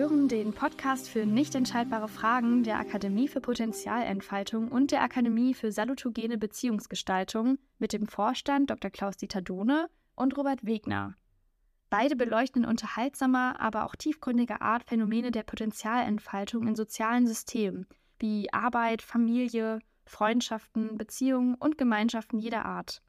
Hören den Podcast für nicht entscheidbare Fragen der Akademie für Potenzialentfaltung und der Akademie für salutogene Beziehungsgestaltung mit dem Vorstand Dr. Klaus-Dieter Dohne und Robert Wegner. Beide beleuchten in unterhaltsamer, aber auch tiefgründiger Art Phänomene der Potenzialentfaltung in sozialen Systemen wie Arbeit, Familie, Freundschaften, Beziehungen und Gemeinschaften jeder Art.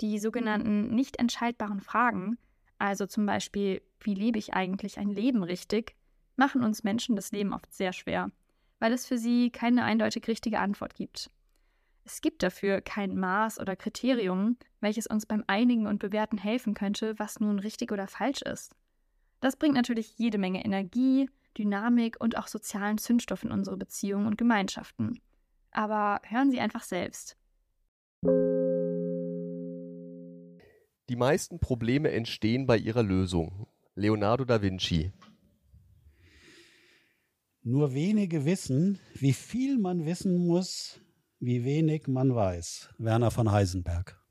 Die sogenannten nicht entscheidbaren Fragen also zum Beispiel, wie lebe ich eigentlich ein Leben richtig, machen uns Menschen das Leben oft sehr schwer, weil es für sie keine eindeutig richtige Antwort gibt. Es gibt dafür kein Maß oder Kriterium, welches uns beim Einigen und Bewerten helfen könnte, was nun richtig oder falsch ist. Das bringt natürlich jede Menge Energie, Dynamik und auch sozialen Zündstoff in unsere Beziehungen und Gemeinschaften. Aber hören Sie einfach selbst. Die meisten Probleme entstehen bei ihrer Lösung. Leonardo da Vinci. Nur wenige wissen, wie viel man wissen muss, wie wenig man weiß. Werner von Heisenberg.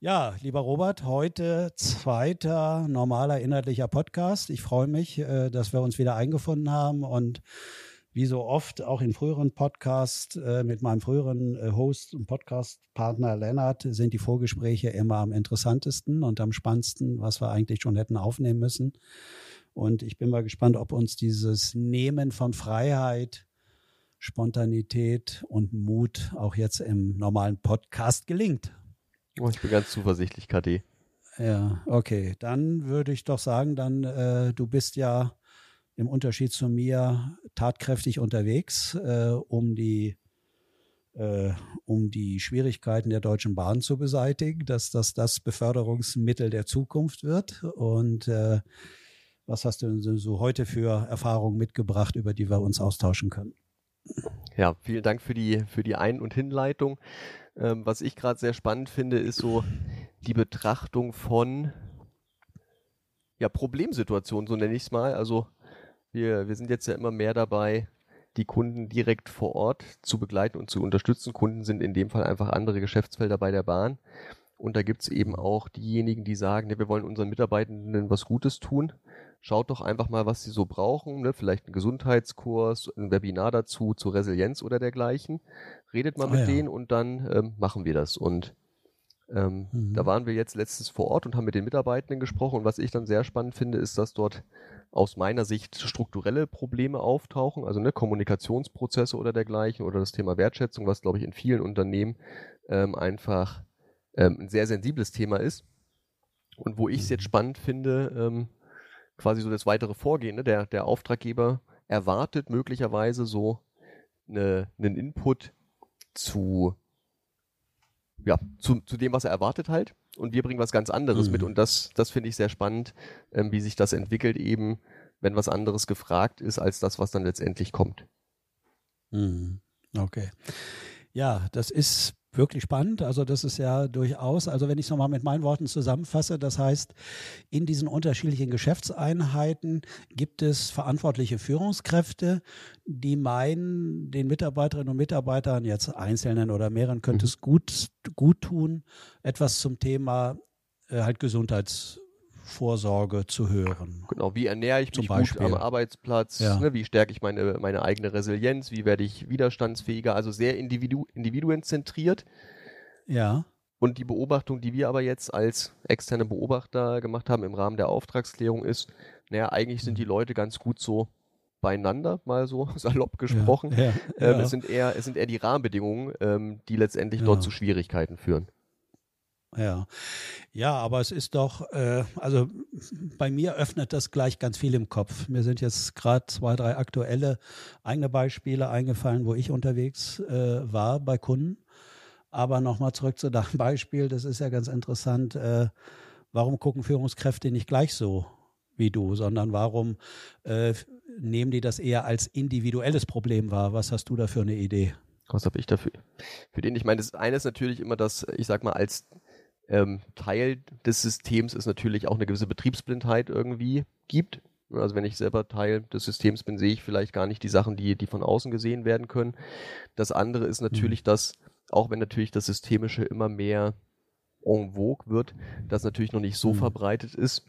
Ja, lieber Robert, heute zweiter normaler inhaltlicher Podcast. Ich freue mich, äh, dass wir uns wieder eingefunden haben und wie so oft auch in früheren Podcasts äh, mit meinem früheren äh, Host und Podcast-Partner Lennart sind die Vorgespräche immer am interessantesten und am spannendsten, was wir eigentlich schon hätten aufnehmen müssen. Und ich bin mal gespannt, ob uns dieses Nehmen von Freiheit, Spontanität und Mut auch jetzt im normalen Podcast gelingt. Oh, ich bin ganz zuversichtlich, KD. Ja, okay. Dann würde ich doch sagen, dann äh, du bist ja im Unterschied zu mir tatkräftig unterwegs, äh, um die äh, um die Schwierigkeiten der Deutschen Bahn zu beseitigen, dass das das Beförderungsmittel der Zukunft wird. Und äh, was hast du so heute für Erfahrungen mitgebracht, über die wir uns austauschen können? Ja, vielen Dank für die, für die Ein- und Hinleitung. Ähm, was ich gerade sehr spannend finde, ist so die Betrachtung von ja, Problemsituationen, so nenne ich es mal. Also wir, wir sind jetzt ja immer mehr dabei, die Kunden direkt vor Ort zu begleiten und zu unterstützen. Kunden sind in dem Fall einfach andere Geschäftsfelder bei der Bahn. Und da gibt es eben auch diejenigen, die sagen, ja, wir wollen unseren Mitarbeitenden was Gutes tun. Schaut doch einfach mal, was sie so brauchen. Ne? Vielleicht einen Gesundheitskurs, ein Webinar dazu, zur Resilienz oder dergleichen. Redet mal ah, mit ja. denen und dann ähm, machen wir das. Und ähm, mhm. da waren wir jetzt letztens vor Ort und haben mit den Mitarbeitenden gesprochen. Und was ich dann sehr spannend finde, ist, dass dort aus meiner Sicht strukturelle Probleme auftauchen, also ne, Kommunikationsprozesse oder dergleichen oder das Thema Wertschätzung, was glaube ich in vielen Unternehmen ähm, einfach ähm, ein sehr sensibles Thema ist. Und wo ich es jetzt mhm. spannend finde, ähm, quasi so das weitere Vorgehen, ne, der, der Auftraggeber erwartet möglicherweise so eine, einen Input zu ja, zu, zu dem, was er erwartet halt. Und wir bringen was ganz anderes mhm. mit. Und das, das finde ich sehr spannend, ähm, wie sich das entwickelt eben, wenn was anderes gefragt ist, als das, was dann letztendlich kommt. Mhm. Okay. Ja, das ist wirklich spannend. Also das ist ja durchaus, also wenn ich es nochmal mit meinen Worten zusammenfasse, das heißt, in diesen unterschiedlichen Geschäftseinheiten gibt es verantwortliche Führungskräfte, die meinen, den Mitarbeiterinnen und Mitarbeitern, jetzt Einzelnen oder mehreren, könnte mhm. es gut, gut tun, etwas zum Thema äh, halt Gesundheits Vorsorge zu hören. Genau, wie ernähre ich mich gut am Arbeitsplatz, ja. ne, wie stärke ich meine, meine eigene Resilienz, wie werde ich widerstandsfähiger, also sehr individu individuenzentriert. Ja. Und die Beobachtung, die wir aber jetzt als externe Beobachter gemacht haben im Rahmen der Auftragsklärung ist, naja, eigentlich sind die. Leute ganz gut so beieinander, mal so salopp gesprochen. Ja, ja, ähm, ja. Es, sind eher, es sind eher die Rahmenbedingungen, ähm, die letztendlich dort zu Schwierigkeiten führen. Ja, ja, aber es ist doch, äh, also bei mir öffnet das gleich ganz viel im Kopf. Mir sind jetzt gerade zwei, drei aktuelle eigene Beispiele eingefallen, wo ich unterwegs äh, war bei Kunden. Aber nochmal zurück zu deinem Beispiel, das ist ja ganz interessant. Äh, warum gucken Führungskräfte nicht gleich so wie du, sondern warum äh, nehmen die das eher als individuelles Problem wahr? Was hast du da für eine Idee? Was habe ich dafür? Für den, ich meine, das eine ist natürlich immer das, ich sag mal, als ähm, Teil des Systems es natürlich auch eine gewisse Betriebsblindheit irgendwie gibt. Also wenn ich selber Teil des Systems bin, sehe ich vielleicht gar nicht die Sachen, die, die von außen gesehen werden können. Das andere ist natürlich, mhm. dass, auch wenn natürlich das Systemische immer mehr en vogue wird, das natürlich noch nicht so mhm. verbreitet ist,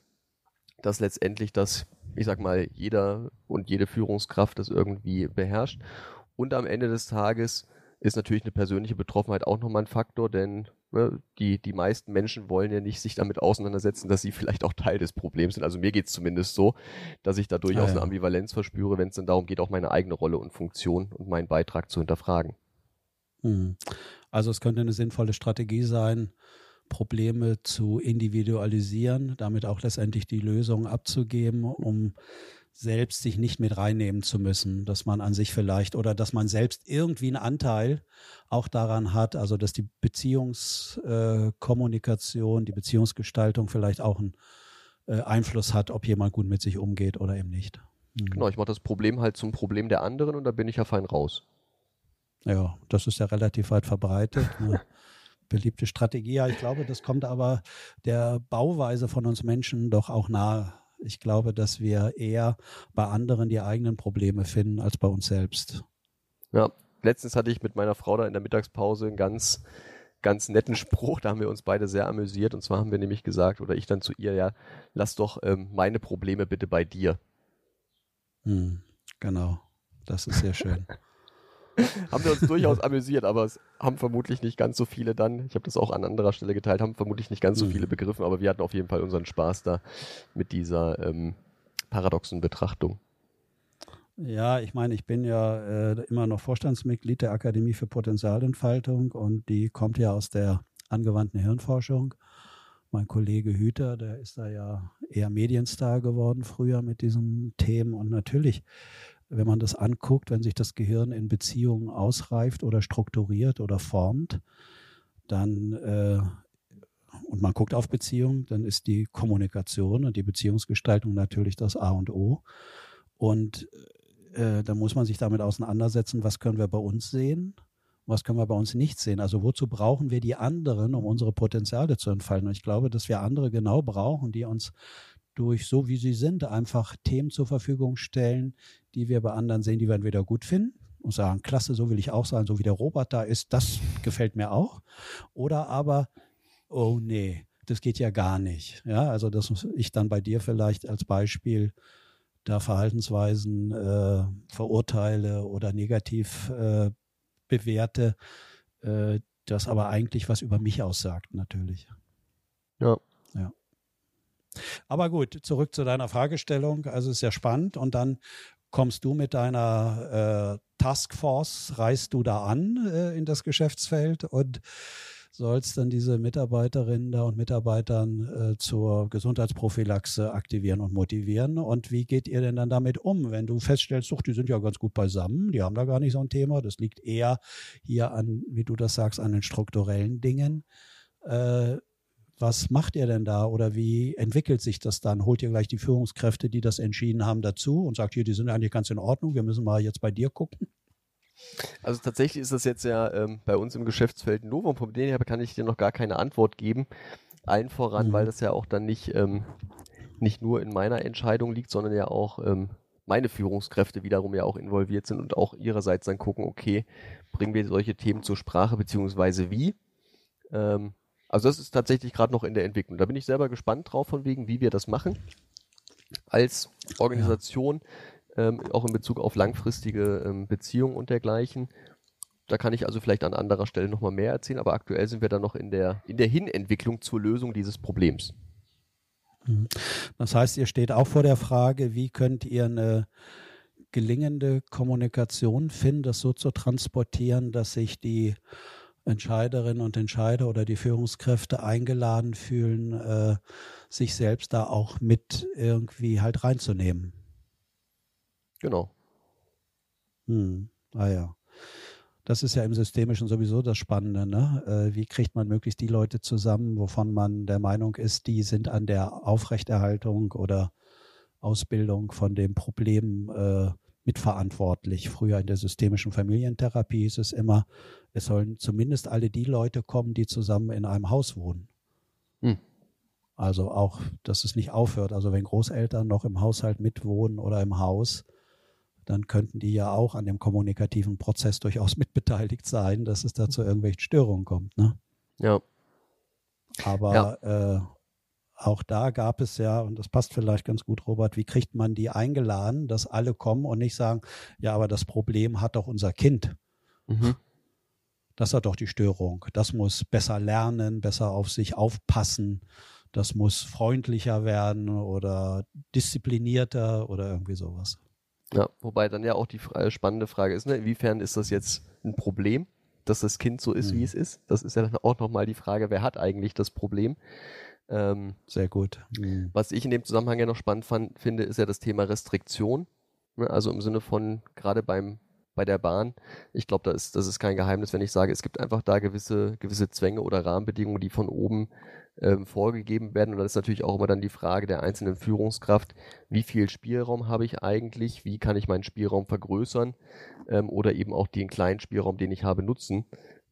dass letztendlich das, ich sag mal, jeder und jede Führungskraft das irgendwie beherrscht. Und am Ende des Tages ist natürlich eine persönliche Betroffenheit auch nochmal ein Faktor, denn ne, die, die meisten Menschen wollen ja nicht sich damit auseinandersetzen, dass sie vielleicht auch Teil des Problems sind. Also mir geht es zumindest so, dass ich da durchaus ja, ja. eine Ambivalenz verspüre, wenn es dann darum geht, auch meine eigene Rolle und Funktion und meinen Beitrag zu hinterfragen. Hm. Also es könnte eine sinnvolle Strategie sein, Probleme zu individualisieren, damit auch letztendlich die Lösung abzugeben, um selbst sich nicht mit reinnehmen zu müssen, dass man an sich vielleicht oder dass man selbst irgendwie einen Anteil auch daran hat, also dass die Beziehungskommunikation, äh, die Beziehungsgestaltung vielleicht auch einen äh, Einfluss hat, ob jemand gut mit sich umgeht oder eben nicht. Mhm. Genau, ich mache das Problem halt zum Problem der anderen und da bin ich ja fein raus. Ja, das ist ja relativ weit verbreitet. Eine beliebte Strategie. Ja, ich glaube, das kommt aber der Bauweise von uns Menschen doch auch nahe. Ich glaube, dass wir eher bei anderen die eigenen Probleme finden als bei uns selbst. Ja, letztens hatte ich mit meiner Frau da in der Mittagspause einen ganz, ganz netten Spruch. Da haben wir uns beide sehr amüsiert. Und zwar haben wir nämlich gesagt, oder ich dann zu ihr, ja, lass doch ähm, meine Probleme bitte bei dir. Hm, genau. Das ist sehr schön. haben wir uns durchaus amüsiert, aber es haben vermutlich nicht ganz so viele dann, ich habe das auch an anderer Stelle geteilt, haben vermutlich nicht ganz so mhm. viele begriffen, aber wir hatten auf jeden Fall unseren Spaß da mit dieser ähm, paradoxen Betrachtung. Ja, ich meine, ich bin ja äh, immer noch Vorstandsmitglied der Akademie für Potenzialentfaltung und die kommt ja aus der angewandten Hirnforschung. Mein Kollege Hüter, der ist da ja eher Medienstar geworden früher mit diesen Themen und natürlich wenn man das anguckt, wenn sich das Gehirn in Beziehungen ausreift oder strukturiert oder formt, dann äh, und man guckt auf Beziehungen, dann ist die Kommunikation und die Beziehungsgestaltung natürlich das A und O. Und äh, da muss man sich damit auseinandersetzen, was können wir bei uns sehen, was können wir bei uns nicht sehen. Also wozu brauchen wir die anderen, um unsere Potenziale zu entfalten? Und ich glaube, dass wir andere genau brauchen, die uns durch so wie sie sind einfach Themen zur Verfügung stellen, die wir bei anderen sehen, die wir entweder gut finden und sagen, klasse, so will ich auch sein, so wie der Robert da ist, das gefällt mir auch. Oder aber, oh nee, das geht ja gar nicht. Ja, also dass ich dann bei dir vielleicht als Beispiel da Verhaltensweisen äh, verurteile oder negativ äh, bewerte, äh, das aber eigentlich was über mich aussagt, natürlich. Ja. Ja. Aber gut, zurück zu deiner Fragestellung. Also ist ja spannend. Und dann kommst du mit deiner äh, Taskforce, reist du da an äh, in das Geschäftsfeld und sollst dann diese Mitarbeiterinnen und Mitarbeitern äh, zur Gesundheitsprophylaxe aktivieren und motivieren. Und wie geht ihr denn dann damit um, wenn du feststellst, doch, die sind ja ganz gut beisammen, die haben da gar nicht so ein Thema, das liegt eher hier an, wie du das sagst, an den strukturellen Dingen. Äh, was macht ihr denn da oder wie entwickelt sich das dann? Holt ihr gleich die Führungskräfte, die das entschieden haben, dazu und sagt, hier, die sind eigentlich ganz in Ordnung, wir müssen mal jetzt bei dir gucken? Also tatsächlich ist das jetzt ja ähm, bei uns im Geschäftsfeld Novum. Von denen her kann ich dir noch gar keine Antwort geben. Allen voran, mhm. weil das ja auch dann nicht, ähm, nicht nur in meiner Entscheidung liegt, sondern ja auch ähm, meine Führungskräfte wiederum ja auch involviert sind und auch ihrerseits dann gucken, okay, bringen wir solche Themen zur Sprache, beziehungsweise wie. Ähm, also das ist tatsächlich gerade noch in der Entwicklung. Da bin ich selber gespannt drauf, von wegen, wie wir das machen. Als Organisation, ähm, auch in Bezug auf langfristige ähm, Beziehungen und dergleichen. Da kann ich also vielleicht an anderer Stelle nochmal mehr erzählen, aber aktuell sind wir da noch in der, in der Hinentwicklung zur Lösung dieses Problems. Mhm. Das heißt, ihr steht auch vor der Frage, wie könnt ihr eine gelingende Kommunikation finden, das so zu transportieren, dass sich die Entscheiderinnen und Entscheider oder die Führungskräfte eingeladen fühlen, äh, sich selbst da auch mit irgendwie halt reinzunehmen. Genau. Hm. Ah ja. Das ist ja im Systemischen sowieso das Spannende. Ne? Äh, wie kriegt man möglichst die Leute zusammen, wovon man der Meinung ist, die sind an der Aufrechterhaltung oder Ausbildung von dem Problem äh, mitverantwortlich. Früher in der systemischen Familientherapie hieß es immer, es sollen zumindest alle die Leute kommen, die zusammen in einem Haus wohnen. Hm. Also auch, dass es nicht aufhört. Also wenn Großeltern noch im Haushalt mitwohnen oder im Haus, dann könnten die ja auch an dem kommunikativen Prozess durchaus mitbeteiligt sein, dass es da zu irgendwelchen Störungen kommt. Ne? Ja. Aber ja. Äh, auch da gab es ja, und das passt vielleicht ganz gut, Robert, wie kriegt man die eingeladen, dass alle kommen und nicht sagen, ja, aber das Problem hat doch unser Kind. Mhm. Das hat doch die Störung. Das muss besser lernen, besser auf sich aufpassen. Das muss freundlicher werden oder disziplinierter oder irgendwie sowas. Ja, wobei dann ja auch die spannende Frage ist, ne, inwiefern ist das jetzt ein Problem, dass das Kind so ist, mhm. wie es ist? Das ist ja dann auch nochmal die Frage, wer hat eigentlich das Problem? Ähm, Sehr gut. Mhm. Was ich in dem Zusammenhang ja noch spannend fand, finde, ist ja das Thema Restriktion. Ne? Also im Sinne von, gerade beim bei der Bahn. Ich glaube, da ist, das ist kein Geheimnis, wenn ich sage, es gibt einfach da gewisse, gewisse Zwänge oder Rahmenbedingungen, die von oben ähm, vorgegeben werden. Und dann ist natürlich auch immer dann die Frage der einzelnen Führungskraft, wie viel Spielraum habe ich eigentlich, wie kann ich meinen Spielraum vergrößern ähm, oder eben auch den kleinen Spielraum, den ich habe, nutzen.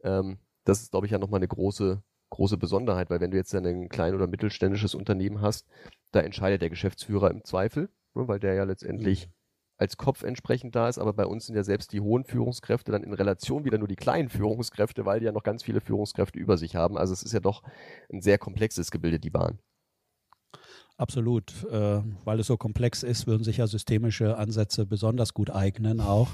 Ähm, das ist, glaube ich, ja nochmal eine große, große Besonderheit, weil wenn du jetzt ein klein- oder mittelständisches Unternehmen hast, da entscheidet der Geschäftsführer im Zweifel, ne, weil der ja letztendlich mhm. als Kopf entsprechend da ist, aber bei uns sind ja selbst die hohen Führungskräfte dann in Relation wieder nur die kleinen Führungskräfte, weil die ja noch ganz viele Führungskräfte über sich haben. Also es ist ja doch ein sehr komplexes Gebilde, die Bahn. Absolut. Äh, weil es so komplex ist, würden sich ja systemische Ansätze besonders gut eignen auch.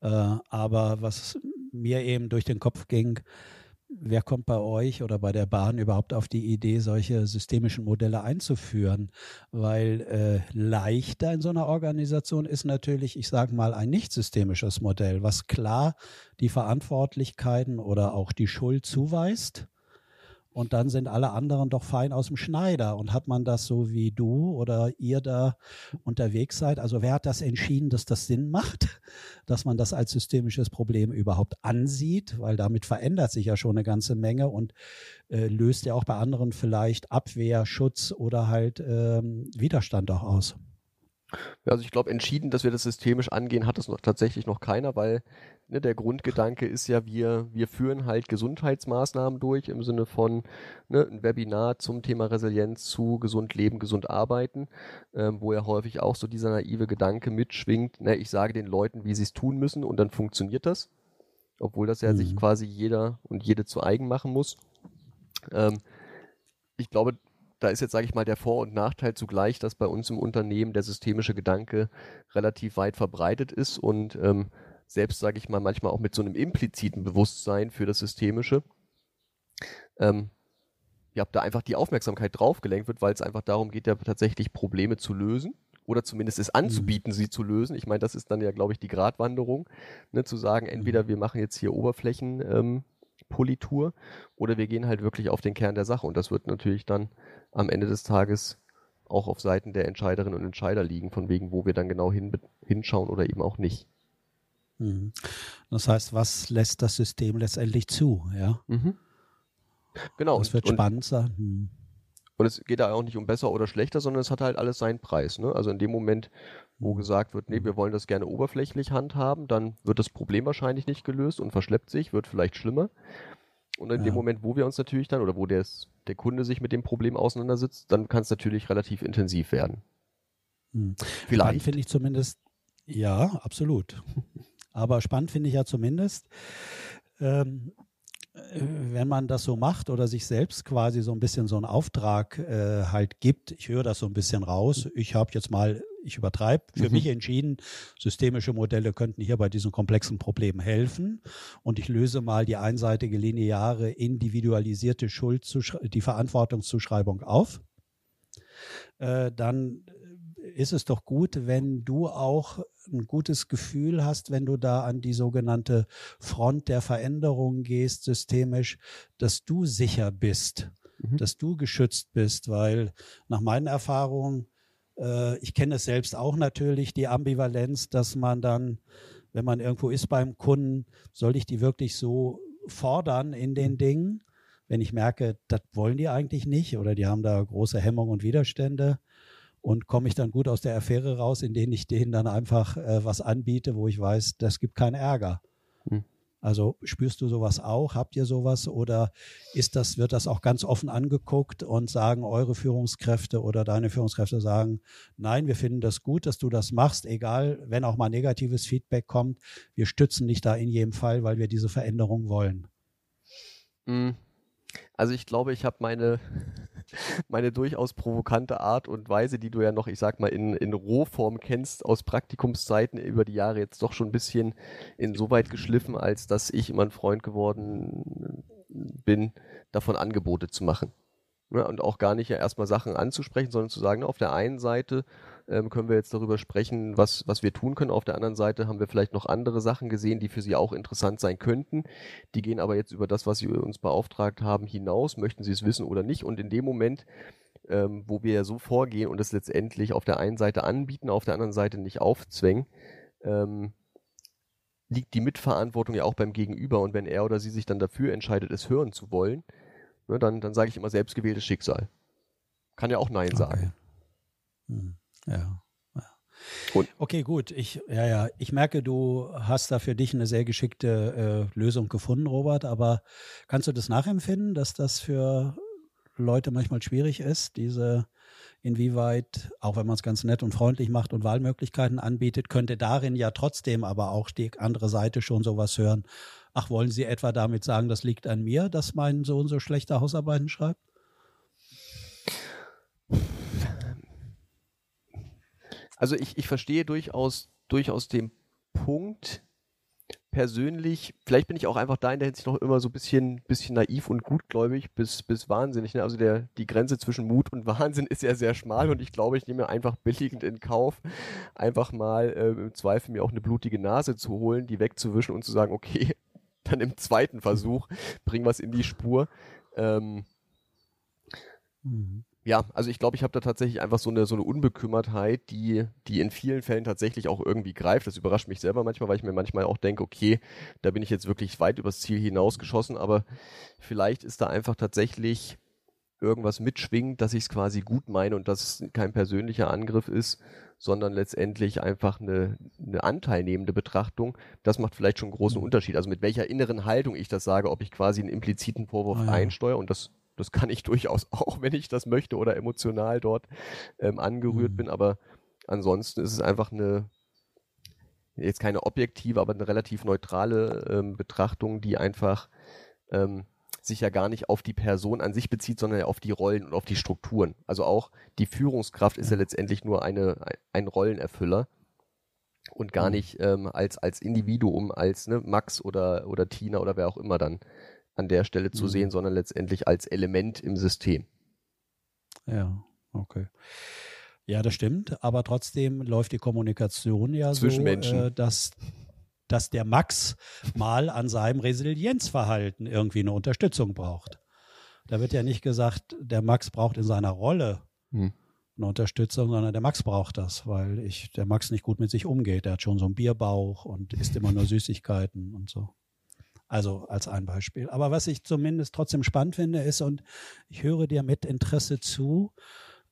Äh, aber was mir eben durch den Kopf ging, wer kommt bei euch oder bei der Bahn überhaupt auf die Idee, solche systemischen Modelle einzuführen? Weil äh, leichter in so einer Organisation ist natürlich, ich sage mal, ein nicht systemisches Modell, was klar die Verantwortlichkeiten oder auch die Schuld zuweist und dann sind alle anderen doch fein aus dem Schneider. Und hat man das so wie du oder ihr da unterwegs seid? Also wer hat das entschieden, dass das Sinn macht, dass man das als systemisches Problem überhaupt ansieht? Weil damit verändert sich ja schon eine ganze Menge und äh, löst ja auch bei anderen vielleicht Abwehr, Schutz oder halt ähm, Widerstand auch aus. Also ich glaube, entschieden, dass wir das systemisch angehen, hat es noch tatsächlich noch keiner, weil ne, der Grundgedanke ist ja, wir, wir führen halt Gesundheitsmaßnahmen durch im Sinne von ne, ein Webinar zum Thema Resilienz zu gesund leben, gesund arbeiten, ähm, wo ja häufig auch so dieser naive Gedanke mitschwingt, ne, ich sage den Leuten, wie sie es tun müssen und dann funktioniert das, obwohl das ja mhm. sich quasi jeder und jede zu eigen machen muss. Ähm, ich glaube, da ist jetzt, sage ich mal, der Vor- und Nachteil zugleich, dass bei uns im Unternehmen der systemische Gedanke relativ weit verbreitet ist und ähm, selbst, sage ich mal, manchmal auch mit so einem impliziten Bewusstsein für das Systemische, ähm, ja, da einfach die Aufmerksamkeit drauf gelenkt wird, weil es einfach darum geht, ja tatsächlich Probleme zu lösen oder zumindest es anzubieten, mhm. sie zu lösen. Ich meine, das ist dann ja, glaube ich, die Gratwanderung, ne, zu sagen, entweder mhm. wir machen jetzt hier Oberflächen, ähm, Politur oder wir gehen halt wirklich auf den Kern der Sache. Und das wird natürlich dann am Ende des Tages auch auf Seiten der Entscheiderinnen und Entscheider liegen, von wegen, wo wir dann genau hin, hinschauen oder eben auch nicht. Mhm. Das heißt, was lässt das System letztendlich zu? Ja. Mhm. Genau. Das wird und, spannend sein. Mhm. Und es geht da auch nicht um besser oder schlechter, sondern es hat halt alles seinen Preis. Ne? Also in dem Moment, wo gesagt wird, nee, wir wollen das gerne oberflächlich handhaben, dann wird das Problem wahrscheinlich nicht gelöst und verschleppt sich, wird vielleicht schlimmer. Und in ja. dem Moment, wo wir uns natürlich dann oder wo des, der Kunde sich mit dem Problem auseinandersetzt, dann kann es natürlich relativ intensiv werden. Hm. Vielleicht. finde ich zumindest, ja, absolut. Aber spannend finde ich ja zumindest, ähm, wenn man das so macht oder sich selbst quasi so ein bisschen so einen Auftrag äh, halt gibt, ich höre das so ein bisschen raus, ich habe jetzt mal, ich übertreibe, für mhm. mich entschieden, systemische Modelle könnten hier bei diesen komplexen Problemen helfen und ich löse mal die einseitige lineare individualisierte Schuld, die Verantwortungszuschreibung auf. Äh, dann ist es doch gut, wenn du auch ein gutes Gefühl hast, wenn du da an die sogenannte Front der Veränderung gehst, systemisch, dass du sicher bist, mhm. dass du geschützt bist, weil nach meinen Erfahrungen, äh, ich kenne es selbst auch natürlich, die Ambivalenz, dass man dann, wenn man irgendwo ist beim Kunden, soll ich die wirklich so fordern in den Dingen? Wenn ich merke, das wollen die eigentlich nicht oder die haben da große Hemmungen und Widerstände, und komme ich dann gut aus der Affäre raus, indem ich denen dann einfach äh, was anbiete, wo ich weiß, das gibt keinen Ärger. Hm. Also spürst du sowas auch? Habt ihr sowas oder ist das, wird das auch ganz offen angeguckt und sagen eure Führungskräfte oder deine Führungskräfte sagen, nein, wir finden das gut, dass du das machst, egal, wenn auch mal negatives Feedback kommt, wir stützen dich da in jedem Fall, weil wir diese Veränderung wollen. Hm. Also ich glaube, ich habe meine meine durchaus provokante Art und Weise, die du ja noch, ich sag mal, in, in Rohform kennst aus Praktikumszeiten über die Jahre jetzt doch schon ein bisschen insoweit geschliffen, als dass ich immer ein Freund geworden bin, davon Angebote zu machen. Ja, und auch gar nicht ja erstmal Sachen anzusprechen, sondern zu sagen, auf der einen Seite ähm, können wir jetzt darüber sprechen, was, was wir tun können. Auf der anderen Seite haben wir vielleicht noch andere Sachen gesehen, die für Sie auch interessant sein könnten. Die gehen aber jetzt über das, was Sie uns beauftragt haben, hinaus. Möchten Sie es wissen oder nicht? Und in dem Moment, ähm, wo wir ja so vorgehen und es letztendlich auf der einen Seite anbieten, auf der anderen Seite nicht aufzwängen, ähm, liegt die Mitverantwortung ja auch beim Gegenüber. Und wenn er oder sie sich dann dafür entscheidet, es hören zu wollen, ne, dann, dann sage ich immer selbstgewähltes Schicksal. Kann ja auch Nein okay. sagen. Hm. Ja. Und okay, gut. Ich, ja, ja. Ich merke, du hast da für dich eine sehr geschickte äh, Lösung gefunden, Robert. Aber kannst du das nachempfinden, dass das für Leute manchmal schwierig ist, diese inwieweit, auch wenn man es ganz nett und freundlich macht und Wahlmöglichkeiten anbietet, könnte darin ja trotzdem aber auch die andere Seite schon sowas hören. Ach, wollen Sie etwa damit sagen, das liegt an mir, dass mein Sohn so schlechte Hausarbeiten schreibt? Also ich, ich verstehe durchaus, durchaus den Punkt persönlich, vielleicht bin ich auch einfach da in der Hinsicht noch immer so ein bisschen, bisschen naiv und gutgläubig bis, bis wahnsinnig. Ne? Also der, die Grenze zwischen Mut und Wahnsinn ist ja sehr schmal und ich glaube, ich nehme einfach billigend in Kauf, einfach mal äh, im Zweifel mir auch eine blutige Nase zu holen, die wegzuwischen und zu sagen, okay, dann im zweiten Versuch bringen wir es in die Spur. Ähm, mhm ja, also ich glaube, ich habe da tatsächlich einfach so eine so eine Unbekümmertheit, die die in vielen Fällen tatsächlich auch irgendwie greift. Das überrascht mich selber manchmal, weil ich mir manchmal auch denke, okay, da bin ich jetzt wirklich weit übers Ziel hinausgeschossen, aber vielleicht ist da einfach tatsächlich irgendwas mitschwingt, dass ich es quasi gut meine und dass es kein persönlicher Angriff ist, sondern letztendlich einfach eine, eine anteilnehmende Betrachtung. Das macht vielleicht schon einen großen mhm. Unterschied. Also mit welcher inneren Haltung ich das sage, ob ich quasi einen impliziten Vorwurf ah, ja. einsteuere und das das kann ich durchaus auch, wenn ich das möchte oder emotional dort ähm, angerührt mhm. bin. Aber ansonsten ist es einfach eine, jetzt keine objektive, aber eine relativ neutrale ähm, Betrachtung, die einfach ähm, sich ja gar nicht auf die Person an sich bezieht, sondern ja auf die Rollen und auf die Strukturen. Also auch die Führungskraft ist ja letztendlich nur eine, ein Rollenerfüller und gar mhm. nicht ähm, als, als Individuum, als ne, Max oder, oder Tina oder wer auch immer dann an der Stelle zu mhm. sehen, sondern letztendlich als Element im System. Ja, okay. Ja, das stimmt, aber trotzdem läuft die Kommunikation ja Zwischen so, Menschen. Äh, dass, dass der Max mal an seinem Resilienzverhalten irgendwie eine Unterstützung braucht. Da wird ja nicht gesagt, der Max braucht in seiner Rolle hm. eine Unterstützung, sondern der Max braucht das, weil ich, der Max nicht gut mit sich umgeht. Der hat schon so einen Bierbauch und isst immer nur Süßigkeiten und so. Also als ein Beispiel. Aber was ich zumindest trotzdem spannend finde, ist, und ich höre dir mit Interesse zu,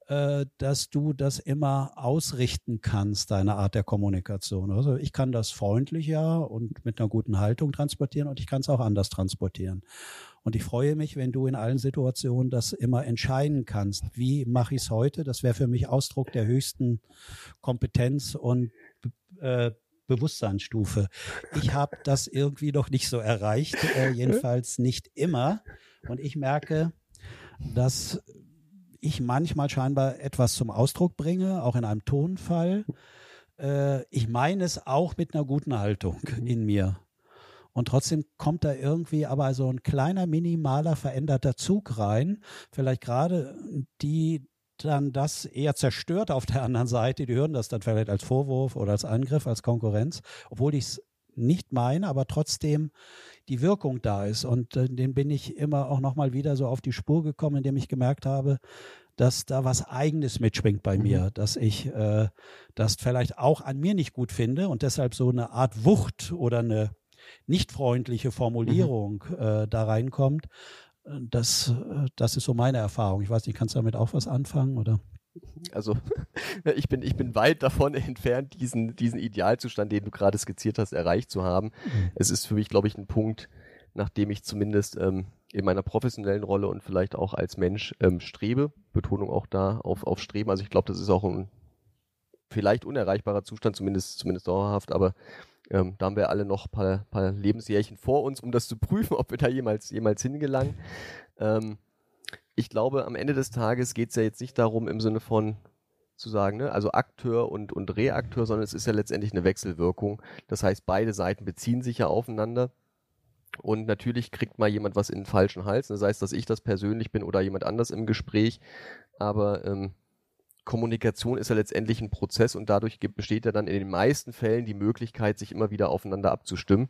äh, dass du das immer ausrichten kannst, deine Art der Kommunikation. Also ich kann das freundlicher und mit einer guten Haltung transportieren und ich kann es auch anders transportieren. Und ich freue mich, wenn du in allen Situationen das immer entscheiden kannst. Wie mache ich es heute? Das wäre für mich Ausdruck der höchsten Kompetenz und äh, Bewusstseinsstufe. Ich habe das irgendwie noch nicht so erreicht, äh, jedenfalls nicht immer. Und ich merke, dass ich manchmal scheinbar etwas zum Ausdruck bringe, auch in einem Tonfall. Äh, ich meine es auch mit einer guten Haltung in mir. Und trotzdem kommt da irgendwie aber so ein kleiner, minimaler, veränderter Zug rein. Vielleicht gerade die, dann das eher zerstört auf der anderen Seite. Die hören das dann vielleicht als Vorwurf oder als Angriff, als Konkurrenz, obwohl ich es nicht meine, aber trotzdem die Wirkung da ist. Und äh, den bin ich immer auch nochmal wieder so auf die Spur gekommen, indem ich gemerkt habe, dass da was Eigenes mitschwingt bei mhm. mir, dass ich äh, das vielleicht auch an mir nicht gut finde und deshalb so eine Art Wucht oder eine nicht freundliche Formulierung mhm. äh, da reinkommt, das, das ist so meine Erfahrung. Ich weiß nicht, kannst du damit auch was anfangen oder? Also ich bin, ich bin weit davon entfernt, diesen, diesen Idealzustand, den du gerade skizziert hast, erreicht zu haben. Mhm. Es ist für mich, glaube ich, ein Punkt, nach dem ich zumindest ähm, in meiner professionellen Rolle und vielleicht auch als Mensch ähm, strebe. Betonung auch da auf, auf Streben. Also ich glaube, das ist auch ein vielleicht unerreichbarer Zustand, zumindest, zumindest dauerhaft, aber ähm, da haben wir alle noch ein paar, paar Lebensjährchen vor uns, um das zu prüfen, ob wir da jemals, jemals hingelangen. Ähm, ich glaube, am Ende des Tages geht es ja jetzt nicht darum, im Sinne von zu sagen, ne? also Akteur und, und Reakteur, sondern es ist ja letztendlich eine Wechselwirkung. Das heißt, beide Seiten beziehen sich ja aufeinander. Und natürlich kriegt mal jemand was in den falschen Hals. Das heißt, dass ich das persönlich bin oder jemand anders im Gespräch. Aber ähm, Kommunikation ist ja letztendlich ein Prozess und dadurch besteht ja dann in den meisten Fällen die Möglichkeit, sich immer wieder aufeinander abzustimmen.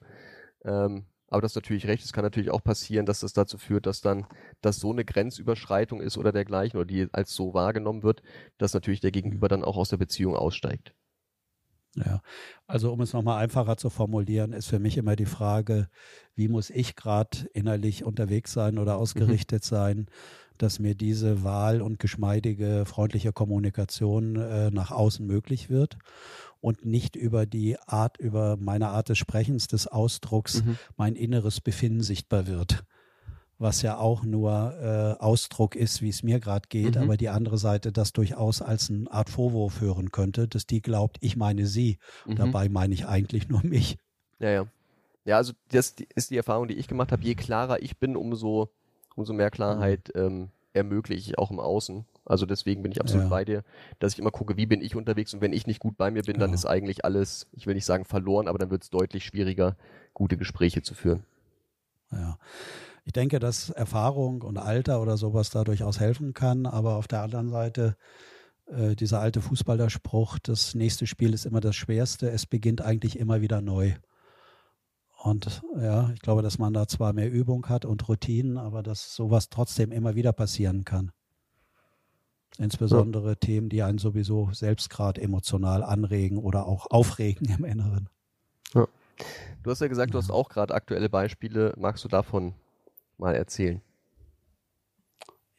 Ähm, aber das ist natürlich recht. Es kann natürlich auch passieren, dass das dazu führt, dass dann das so eine Grenzüberschreitung ist oder dergleichen oder die als so wahrgenommen wird, dass natürlich der Gegenüber dann auch aus der Beziehung aussteigt. Ja, also um es nochmal einfacher zu formulieren, ist für mich immer die Frage, wie muss ich gerade innerlich unterwegs sein oder mhm. ausgerichtet mhm. sein, dass mir diese Wahl und geschmeidige, freundliche Kommunikation äh, nach außen möglich wird und nicht über die Art, über meine Art des Sprechens, des Ausdrucks, mhm. mein inneres Befinden sichtbar wird was ja auch nur äh, Ausdruck ist, wie es mir gerade geht, mhm. aber die andere Seite das durchaus als eine Art Vorwurf hören könnte, dass die glaubt, ich meine sie. Mhm. Dabei meine ich eigentlich nur mich. Ja, ja. Ja, also das ist die Erfahrung, die ich gemacht habe. Je klarer ich bin, umso, umso mehr Klarheit mhm. ähm, ermögliche ich auch im Außen. Also deswegen bin ich absolut ja. bei dir, dass ich immer gucke, wie bin ich unterwegs und wenn ich nicht gut bei mir bin, dann ist eigentlich alles, ich will nicht sagen verloren, aber dann wird es deutlich schwieriger, gute Gespräche zu führen. Ja. Ich denke, dass Erfahrung und Alter oder sowas da durchaus helfen kann, aber auf der anderen Seite äh, dieser alte Fußballerspruch, das nächste Spiel ist immer das schwerste, es beginnt eigentlich immer wieder neu. Und ja, ich glaube, dass man da zwar mehr Übung hat und Routinen, aber dass sowas trotzdem immer wieder passieren kann. Insbesondere ja. Themen, die einen sowieso selbst gerade emotional anregen oder auch aufregen im Inneren. Ja. Du hast ja gesagt, du hast auch gerade aktuelle Beispiele. Magst du davon mal erzählen?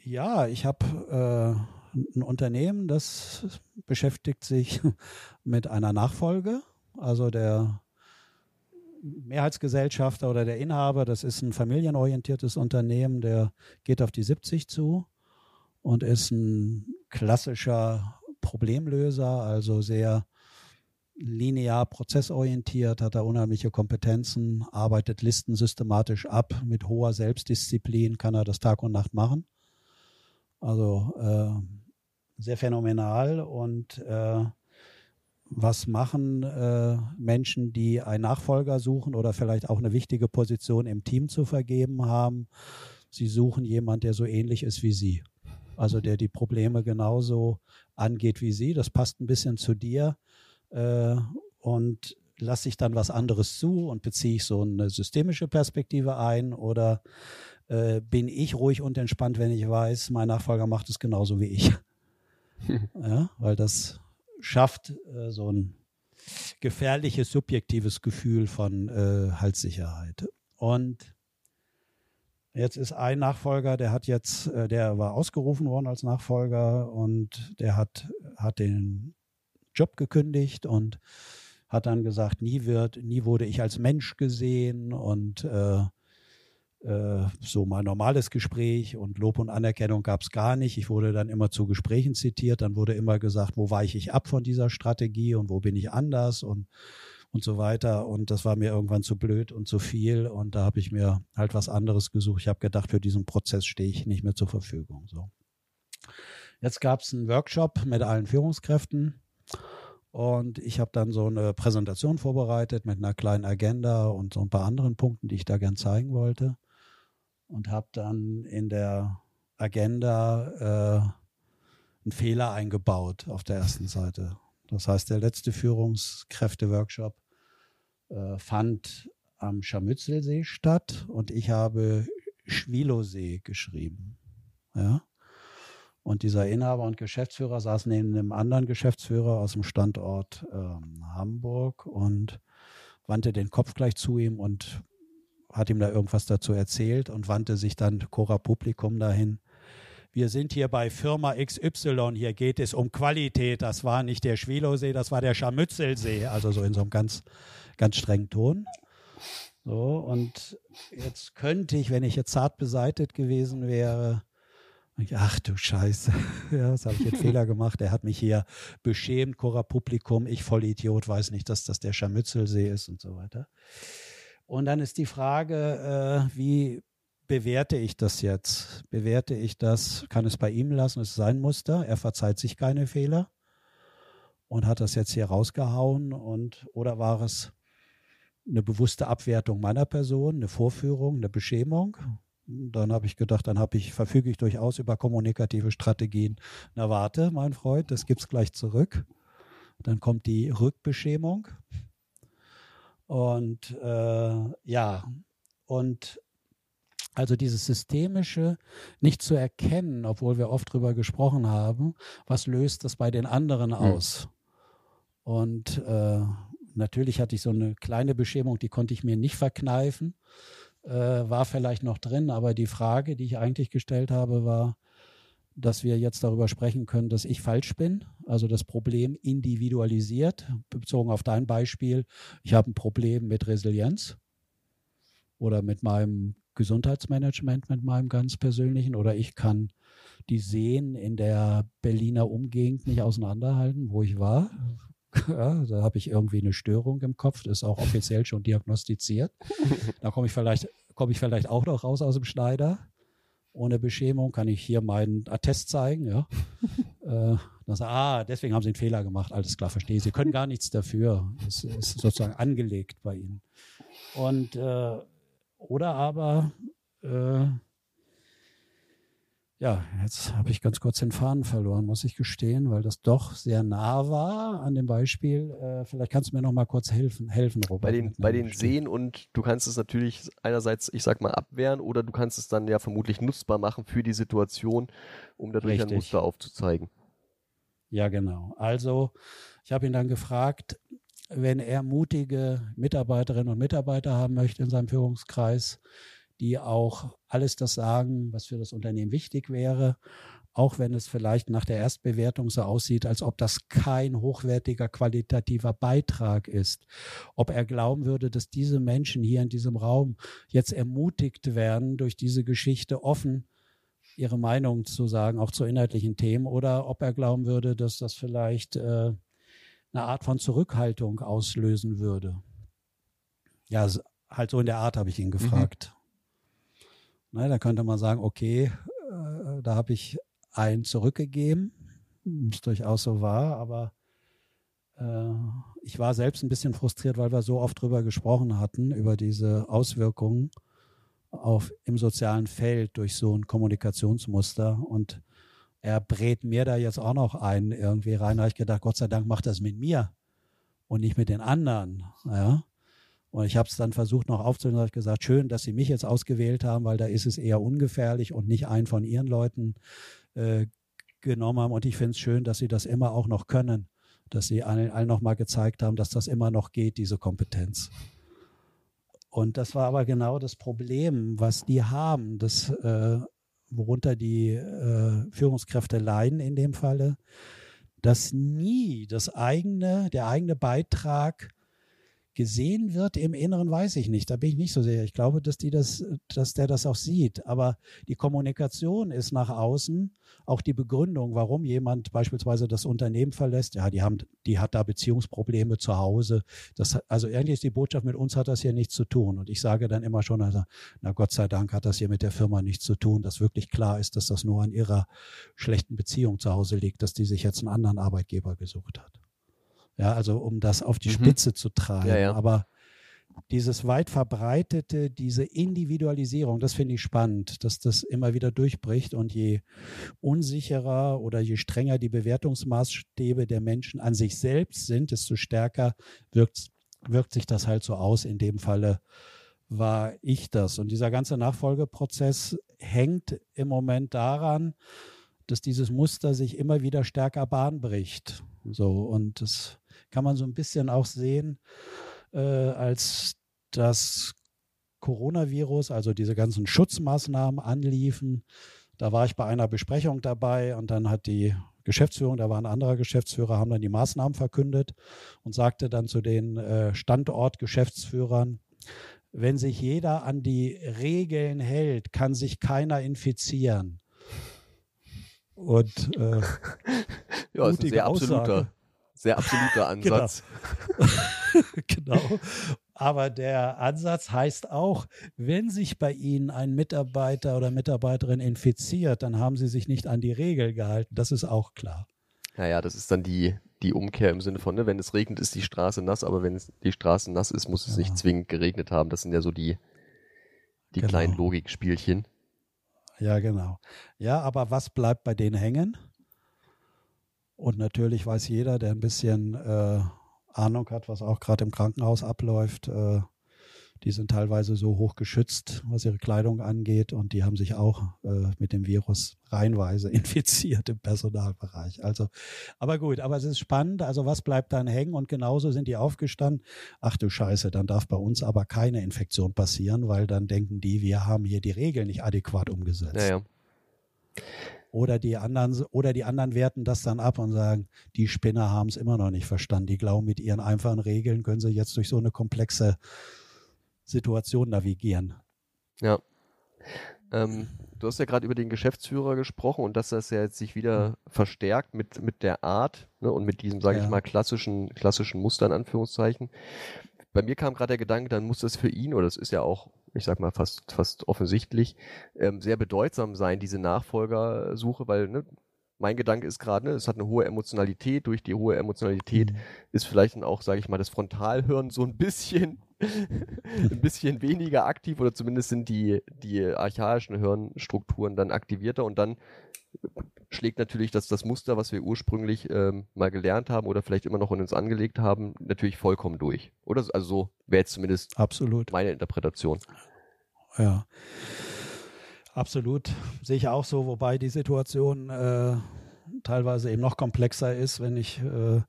Ja, ich habe äh, ein Unternehmen, das beschäftigt sich mit einer Nachfolge. Also der Mehrheitsgesellschafter oder der Inhaber, das ist ein familienorientiertes Unternehmen, der geht auf die 70 zu und ist ein klassischer Problemlöser, also sehr linear prozessorientiert, hat er unheimliche Kompetenzen, arbeitet Listen systematisch ab, mit hoher Selbstdisziplin kann er das Tag und Nacht machen. Also äh, sehr phänomenal und äh, was machen äh, Menschen, die einen Nachfolger suchen oder vielleicht auch eine wichtige Position im Team zu vergeben haben? Sie suchen jemanden, der so ähnlich ist wie Sie. Also der die Probleme genauso angeht wie Sie. Das passt ein bisschen zu dir äh, und lasse ich dann was anderes zu und beziehe ich so eine systemische Perspektive ein oder äh, bin ich ruhig und entspannt, wenn ich weiß, mein Nachfolger macht es genauso wie ich. ja, weil das schafft äh, so ein gefährliches subjektives Gefühl von äh, Halssicherheit. Und jetzt ist ein Nachfolger, der hat jetzt, äh, der war ausgerufen worden als Nachfolger und der hat, hat den Job gekündigt und hat dann gesagt, nie wird, nie wurde ich als Mensch gesehen und äh, äh, so mal normales Gespräch und Lob und Anerkennung gab es gar nicht. Ich wurde dann immer zu Gesprächen zitiert, dann wurde immer gesagt, wo weiche ich ab von dieser Strategie und wo bin ich anders und und so weiter. Und das war mir irgendwann zu blöd und zu viel. Und da habe ich mir halt was anderes gesucht. Ich habe gedacht, für diesen Prozess stehe ich nicht mehr zur Verfügung. So. Jetzt gab es einen Workshop mit allen Führungskräften und ich habe dann so eine Präsentation vorbereitet mit einer kleinen Agenda und so ein paar anderen Punkten, die ich da gern zeigen wollte. Und habe dann in der Agenda äh, einen Fehler eingebaut auf der ersten Seite. Das heißt, der letzte Führungskräfte-Workshop äh, fand am Scharmützelsee statt und ich habe Schwilosee geschrieben. Ja. Und dieser Inhaber und Geschäftsführer saß neben einem anderen Geschäftsführer aus dem Standort ähm, Hamburg und wandte den Kopf gleich zu ihm und hat ihm da irgendwas dazu erzählt und wandte sich dann Cora Publikum dahin. Wir sind hier bei Firma XY, hier geht es um Qualität. Das war nicht der Schwilosee, das war der Scharmützelsee, also so in so einem ganz, ganz strengen Ton. So, und jetzt könnte ich, wenn ich jetzt zart beseitet gewesen wäre, Ach du Scheiße, ja, das habe ich jetzt Fehler gemacht. Er hat mich hier beschämt, Cora Publikum, ich Vollidiot, weiß nicht, dass das der Scharmützelsee ist und so weiter. Und dann ist die Frage, äh, wie bewerte ich das jetzt? Bewerte ich das? Kann es bei ihm lassen? Es ist sein Muster. Er verzeiht sich keine Fehler und hat das jetzt hier rausgehauen und oder war es eine bewusste Abwertung meiner Person, eine Vorführung, eine Beschämung? Dann habe ich gedacht, dann habe ich, verfüge ich durchaus über kommunikative Strategien. Na warte, mein Freund, das gibt's gleich zurück. Dann kommt die Rückbeschämung. Und äh, ja, und also dieses systemische nicht zu erkennen, obwohl wir oft drüber gesprochen haben, was löst das bei den anderen hm. aus? Mhm. Und äh, natürlich hatte ich so eine kleine Beschämung, die konnte ich mir nicht verkneifen, äh, war vielleicht noch drin, aber die Frage, die ich eigentlich gestellt habe, war, dass wir jetzt darüber sprechen können, dass ich falsch bin, also das Problem individualisiert, bezogen auf dein Beispiel. Ich habe ein Problem mit Resilienz oder mit meinem Gesundheitsmanagement, mit meinem ganz persönlichen, oder ich kann die Seen in der Berliner Umgegend nicht auseinanderhalten, wo ich war. Ja, da habe ich irgendwie eine Störung im Kopf, das ist auch offiziell schon diagnostiziert. Da komme ich vielleicht, komme ich vielleicht auch noch raus aus dem Schneider ohne Beschämung, kann ich hier meinen Attest zeigen. Ja. äh, dann ah, deswegen haben Sie einen Fehler gemacht. Alles klar, verstehe. Sie können gar nichts dafür. Es ist sozusagen angelegt bei Ihnen. Und äh, oder aber äh, ja, jetzt habe ich ganz kurz den Faden verloren, muss ich gestehen, weil das doch sehr nah war an dem Beispiel. Äh, vielleicht kannst du mir noch mal kurz helfen, helfen Robert. Bei den, bei den Seen und du kannst es natürlich einerseits, ich sag mal, abwehren oder du kannst es dann ja vermutlich nutzbar machen für die Situation, um dadurch Richtig. ein Muster aufzuzeigen. Ja, genau. Also ich habe ihn dann gefragt, wenn er mutige Mitarbeiterinnen und Mitarbeiter haben möchte in seinem Führungskreis, die auch alles das sagen, was für das Unternehmen wichtig wäre, auch wenn es vielleicht nach der Erstbewertung so aussieht, als ob das kein hochwertiger qualitativer Beitrag ist. Ob er glauben würde, dass diese Menschen hier in diesem Raum jetzt ermutigt werden, durch diese Geschichte offen ihre Meinung zu sagen, auch zu inhaltlichen Themen, oder ob er glauben würde, dass das vielleicht äh, eine Art von Zurückhaltung auslösen würde. Ja, halt so in der Art habe ich ihn mhm. gefragt. Mhm. Ne, da könnte man sagen, okay, äh, da habe ich einen zurückgegeben, was durchaus so war, aber äh, ich war selbst ein bisschen frustriert, weil wir so oft drüber gesprochen hatten, über diese Auswirkungen auf, im sozialen Feld durch so ein Kommunikationsmuster und er brät mir da jetzt auch noch ein irgendwie rein. Da habe ich gedacht, Gott sei Dank macht das mit mir und nicht mit den anderen. Ja? Und ich habe es dann versucht noch aufzunehmen, habe gesagt, schön, dass Sie mich jetzt ausgewählt haben, weil da ist es eher ungefährlich und nicht einen von Ihren Leuten äh, genommen haben. Und ich finde es schön, dass Sie das immer auch noch können, dass Sie allen, allen noch mal gezeigt haben, dass das immer noch geht, diese Kompetenz. Und das war aber genau das Problem, was die haben, das, äh, worunter die äh, Führungskräfte leiden in dem Falle, dass nie das eigene, der eigene Beitrag gesehen wird im Inneren, weiß ich nicht. Da bin ich nicht so sicher. Ich glaube, dass die das, dass der das auch sieht. Aber die Kommunikation ist nach außen auch die Begründung, warum jemand beispielsweise das Unternehmen verlässt. Ja, die haben, die hat da Beziehungsprobleme zu Hause. Das, also eigentlich ist die Botschaft, mit uns hat das hier nichts zu tun. Und ich sage dann immer schon, also, na Gott sei Dank hat das hier mit der Firma nichts zu tun, dass wirklich klar ist, dass das nur an ihrer schlechten Beziehung zu Hause liegt, dass die sich jetzt einen anderen Arbeitgeber gesucht hat. Ja, also um das auf die mhm. Spitze zu treiben. Ja, ja. Aber dieses weit verbreitete, diese Individualisierung, das finde ich spannend, dass das immer wieder durchbricht und je unsicherer oder je strenger die Bewertungsmaßstäbe der Menschen an sich selbst sind, desto stärker wirkt, wirkt sich das halt so aus. In dem Falle war ich das. Und dieser ganze Nachfolgeprozess hängt im Moment daran, dass dieses Muster sich immer wieder stärker Bahn bricht. So, und das kann man so ein bisschen auch sehen, äh, als das Coronavirus, also diese ganzen Schutzmaßnahmen anliefen. Da war ich bei einer Besprechung dabei und dann hat die Geschäftsführung, da war ein anderer Geschäftsführer, haben dann die Maßnahmen verkündet und sagte dann zu den äh, Standortgeschäftsführern, wenn sich jeder an die Regeln hält, kann sich keiner infizieren. Und äh, ja, ist ein sehr absoluter, sehr absoluter genau. Ansatz. genau. genau. Aber der Ansatz heißt auch, wenn sich bei Ihnen ein Mitarbeiter oder Mitarbeiterin infiziert, dann haben Sie sich nicht an die Regel gehalten. Das ist auch klar. Naja, das ist dann die, die Umkehr im Sinne von, ne, wenn es regnet, ist die Straße nass, aber wenn die Straße nass ist, muss es ja. nicht zwingend geregnet haben. Das sind ja so die, die genau. kleinen Logikspielchen. Ja, genau. Ja, aber was bleibt bei denen hängen? Und natürlich weiß jeder, der ein bisschen äh, Ahnung hat, was auch gerade im Krankenhaus abläuft, äh, die sind teilweise so hoch geschützt, was ihre Kleidung angeht, und die haben sich auch äh, mit dem Virus reihenweise infiziert im Personalbereich. Also, aber gut, aber es ist spannend. Also, was bleibt dann hängen? Und genauso sind die aufgestanden. Ach du Scheiße, dann darf bei uns aber keine Infektion passieren, weil dann denken die, wir haben hier die Regeln nicht adäquat umgesetzt. Ja, ja. Oder die anderen, oder die anderen werten das dann ab und sagen, die Spinner haben es immer noch nicht verstanden. Die glauben, mit ihren einfachen Regeln können sie jetzt durch so eine komplexe Situation navigieren. Ja. Ähm, du hast ja gerade über den Geschäftsführer gesprochen und dass das ja jetzt sich wieder verstärkt mit, mit der Art ne, und mit diesem, sage ja. ich mal, klassischen, klassischen Muster in Anführungszeichen. Bei mir kam gerade der Gedanke, dann muss das für ihn, oder das ist ja auch, ich sag mal, fast, fast offensichtlich, ähm, sehr bedeutsam sein, diese Nachfolgersuche, weil ne, mein Gedanke ist gerade, ne, es hat eine hohe Emotionalität. Durch die hohe Emotionalität mhm. ist vielleicht dann auch, sage ich mal, das Frontalhirn so ein bisschen, ein bisschen weniger aktiv oder zumindest sind die, die archaischen Hirnstrukturen dann aktivierter und dann schlägt natürlich das, das Muster, was wir ursprünglich ähm, mal gelernt haben oder vielleicht immer noch in uns angelegt haben, natürlich vollkommen durch. Oder? Also so wäre jetzt zumindest Absolut. meine Interpretation. Ja. Absolut, sehe ich auch so, wobei die Situation äh, teilweise eben noch komplexer ist, wenn ich äh,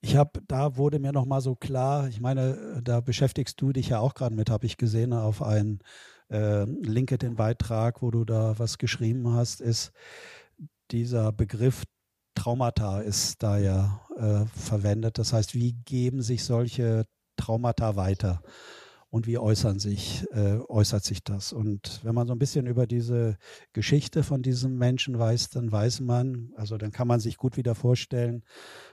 ich habe, da wurde mir nochmal so klar, ich meine, da beschäftigst du dich ja auch gerade mit, habe ich gesehen, auf einen äh, LinkedIn-Beitrag, wo du da was geschrieben hast, ist dieser Begriff Traumata ist da ja äh, verwendet. Das heißt, wie geben sich solche Traumata weiter? Und wie äußern sich, äh, äußert sich das. Und wenn man so ein bisschen über diese Geschichte von diesem Menschen weiß, dann weiß man, also dann kann man sich gut wieder vorstellen,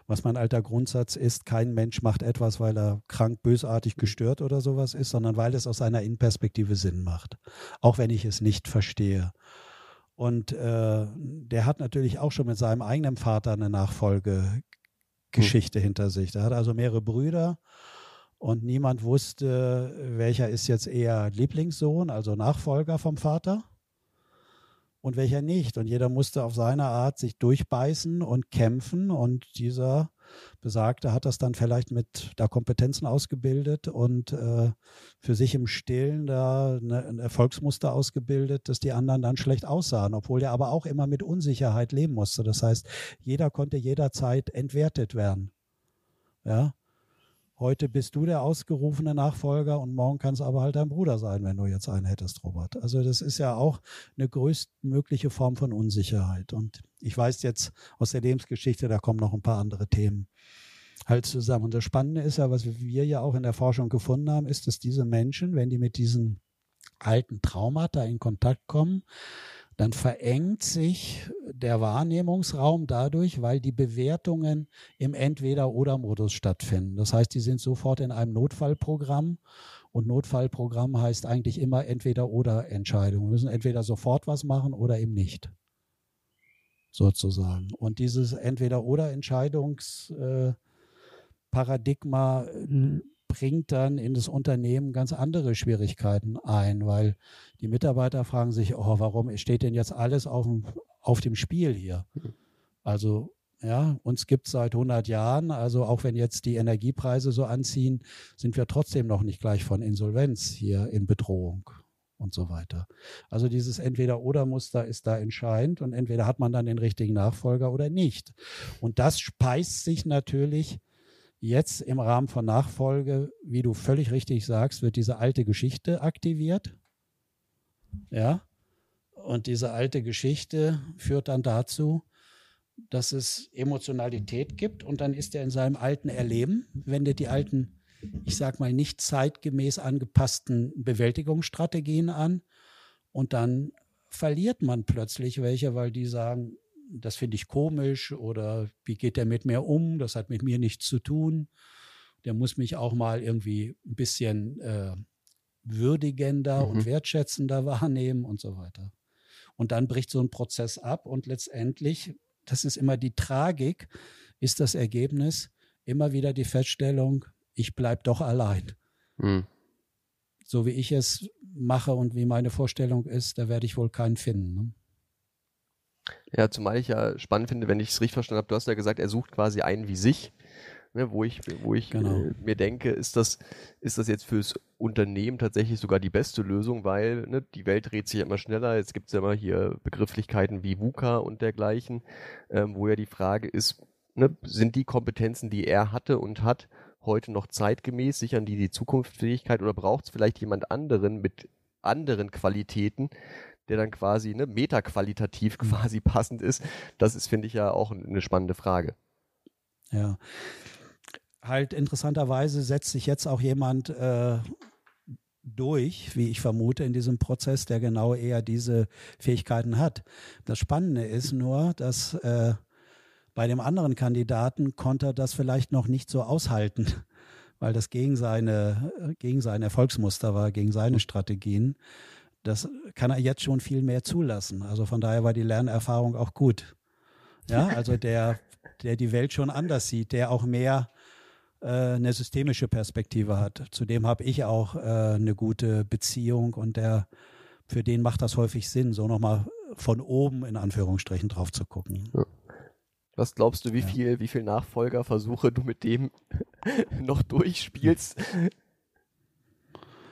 was mein alter Grundsatz ist, kein Mensch macht etwas, weil er krank, bösartig gestört oder sowas ist, sondern weil es aus seiner Innenperspektive Sinn macht, auch wenn ich es nicht verstehe. Und äh, der hat natürlich auch schon mit seinem eigenen Vater eine Nachfolgegeschichte hm. hinter sich. Der hat also mehrere Brüder und niemand wusste, welcher ist jetzt eher Lieblingssohn, also Nachfolger vom Vater und welcher nicht. Und jeder musste auf seine Art sich durchbeißen und kämpfen und dieser Besagte hat das dann vielleicht mit da Kompetenzen ausgebildet und äh, für sich im Stillen da eine, ein Erfolgsmuster ausgebildet, dass die anderen dann schlecht aussahen, obwohl er aber auch immer mit Unsicherheit leben musste. Das heißt, jeder konnte jederzeit entwertet werden. Ja, Heute bist du der ausgerufene Nachfolger und morgen kann es aber halt dein Bruder sein, wenn du jetzt einen hättest, Robert. Also das ist ja auch eine größtmögliche Form von Unsicherheit. Und ich weiß jetzt aus der Lebensgeschichte, da kommen noch ein paar andere Themen halt zusammen. Und das Spannende ist ja, was wir ja auch in der Forschung gefunden haben, ist, dass diese Menschen, wenn die mit diesen alten Traumata in Kontakt kommen, dann verengt sich der Wahrnehmungsraum dadurch, weil die Bewertungen im Entweder-Oder-Modus stattfinden. Das heißt, die sind sofort in einem Notfallprogramm und Notfallprogramm heißt eigentlich immer Entweder-Oder-Entscheidung. Wir müssen entweder sofort was machen oder eben nicht. Sozusagen. Und dieses Entweder-Oder-Entscheidungsparadigma äh, bringt dann in das Unternehmen ganz andere Schwierigkeiten ein, weil die Mitarbeiter fragen sich, oh, warum steht denn jetzt alles auf dem, auf dem Spiel hier? Also ja, uns gibt es seit 100 Jahren, also auch wenn jetzt die Energiepreise so anziehen, sind wir trotzdem noch nicht gleich von Insolvenz hier in Bedrohung und so weiter. Also dieses Entweder-Oder-Muster ist da entscheidend und entweder hat man dann den richtigen Nachfolger oder nicht. Und das speist sich natürlich Jetzt im Rahmen von Nachfolge, wie du völlig richtig sagst, wird diese alte Geschichte aktiviert. Ja. Und diese alte Geschichte führt dann dazu, dass es Emotionalität gibt und dann ist er in seinem alten Erleben, wendet die alten, ich sag mal, nicht zeitgemäß angepassten Bewältigungsstrategien an und dann verliert man plötzlich welche, weil die sagen, das finde ich komisch oder wie geht er mit mir um, das hat mit mir nichts zu tun. der muss mich auch mal irgendwie ein bisschen äh, würdigender mhm. und wertschätzender wahrnehmen und so weiter. Und dann bricht so ein Prozess ab und letztendlich, das ist immer die Tragik, ist das Ergebnis immer wieder die Feststellung, ich bleibe doch allein. Mhm. So wie ich es mache und wie meine Vorstellung ist, da werde ich wohl keinen finden. Ne? Ja, zumal ich ja spannend finde, wenn ich es richtig verstanden habe, du hast ja gesagt, er sucht quasi einen wie sich. Ne, wo ich, wo ich genau. äh, mir denke, ist das, ist das jetzt fürs Unternehmen tatsächlich sogar die beste Lösung, weil ne, die Welt dreht sich immer schneller. Jetzt gibt es ja immer hier Begrifflichkeiten wie VUCA und dergleichen, ähm, wo ja die Frage ist, ne, sind die Kompetenzen, die er hatte und hat, heute noch zeitgemäß, sichern die die Zukunftsfähigkeit oder braucht es vielleicht jemand anderen mit anderen Qualitäten, der dann quasi ne, metaqualitativ quasi passend ist? Das ist, finde ich, ja auch eine spannende Frage. Ja. Halt interessanterweise setzt sich jetzt auch jemand äh, durch, wie ich vermute, in diesem Prozess, der genau eher diese Fähigkeiten hat. Das Spannende ist nur, dass äh, bei dem anderen Kandidaten konnte er das vielleicht noch nicht so aushalten, weil das gegen seine, gegen sein Erfolgsmuster war, gegen seine Strategien. Das kann er jetzt schon viel mehr zulassen. Also von daher war die Lernerfahrung auch gut. Ja, also der, der die Welt schon anders sieht, der auch mehr äh, eine systemische Perspektive hat. Zudem habe ich auch äh, eine gute Beziehung und der, für den macht das häufig Sinn, so nochmal von oben in Anführungsstrichen drauf zu gucken. Ja. Was glaubst du, wie ja. viel, wie viel Nachfolgerversuche du mit dem noch durchspielst?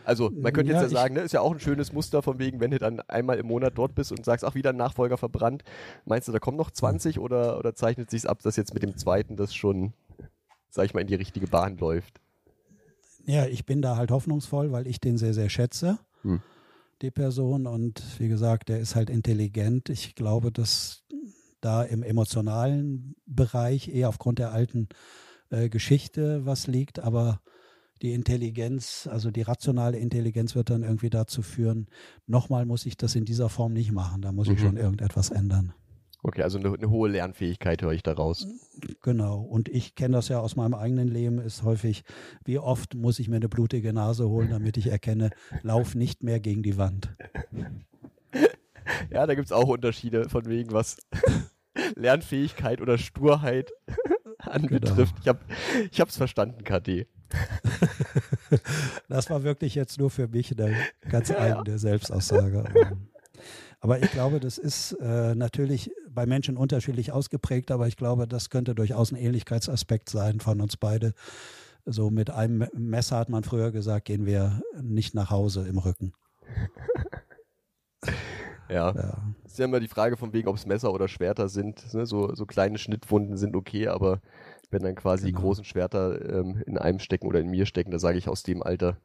Also, man könnte jetzt ja sagen, ne, ist ja auch ein schönes Muster von wegen, wenn du dann einmal im Monat dort bist und sagst, ach, wieder ein Nachfolger verbrannt. Meinst du, da kommen noch 20 oder, oder zeichnet sich ab, dass jetzt mit dem zweiten das schon, sag ich mal, in die richtige Bahn läuft? Ja, ich bin da halt hoffnungsvoll, weil ich den sehr, sehr schätze, hm. die Person. Und wie gesagt, der ist halt intelligent. Ich glaube, dass da im emotionalen Bereich eher aufgrund der alten äh, Geschichte was liegt, aber die Intelligenz, also die rationale Intelligenz wird dann irgendwie dazu führen, nochmal muss ich das in dieser Form nicht machen, da muss mhm. ich schon irgendetwas ändern. Okay, also eine, eine, hohe Lernfähigkeit höre ich daraus. Genau. Und ich kenne das ja aus meinem eigenen Leben, ist häufig, wie oft muss ich mir eine blutige Nase holen, damit ich erkenne, lauf nicht mehr gegen die Wand. Ja, da gibt es auch Unterschiede von wegen, was Lernfähigkeit oder Sturheit anbetrifft. Genau. Ich habe es verstanden, KD. das war wirklich jetzt nur für mich eine ganz eigene. Selbstaussage. Aber ich glaube, das ist äh, natürlich bei Menschen unterschiedlich ausgeprägt, aber ich glaube, das könnte durchaus ein Ähnlichkeitsaspekt sein von uns beide. So mit einem Messer hat man früher gesagt, gehen wir nicht nach Hause im Rücken. Ja. ja. Ist ja immer die Frage von wegen, ob es Messer oder Schwerter sind. Ne? So, so kleine Schnittwunden sind okay, aber wenn dann quasi genau. die großen Schwerter ähm, in einem stecken oder in mir stecken, da sage ich aus dem Alter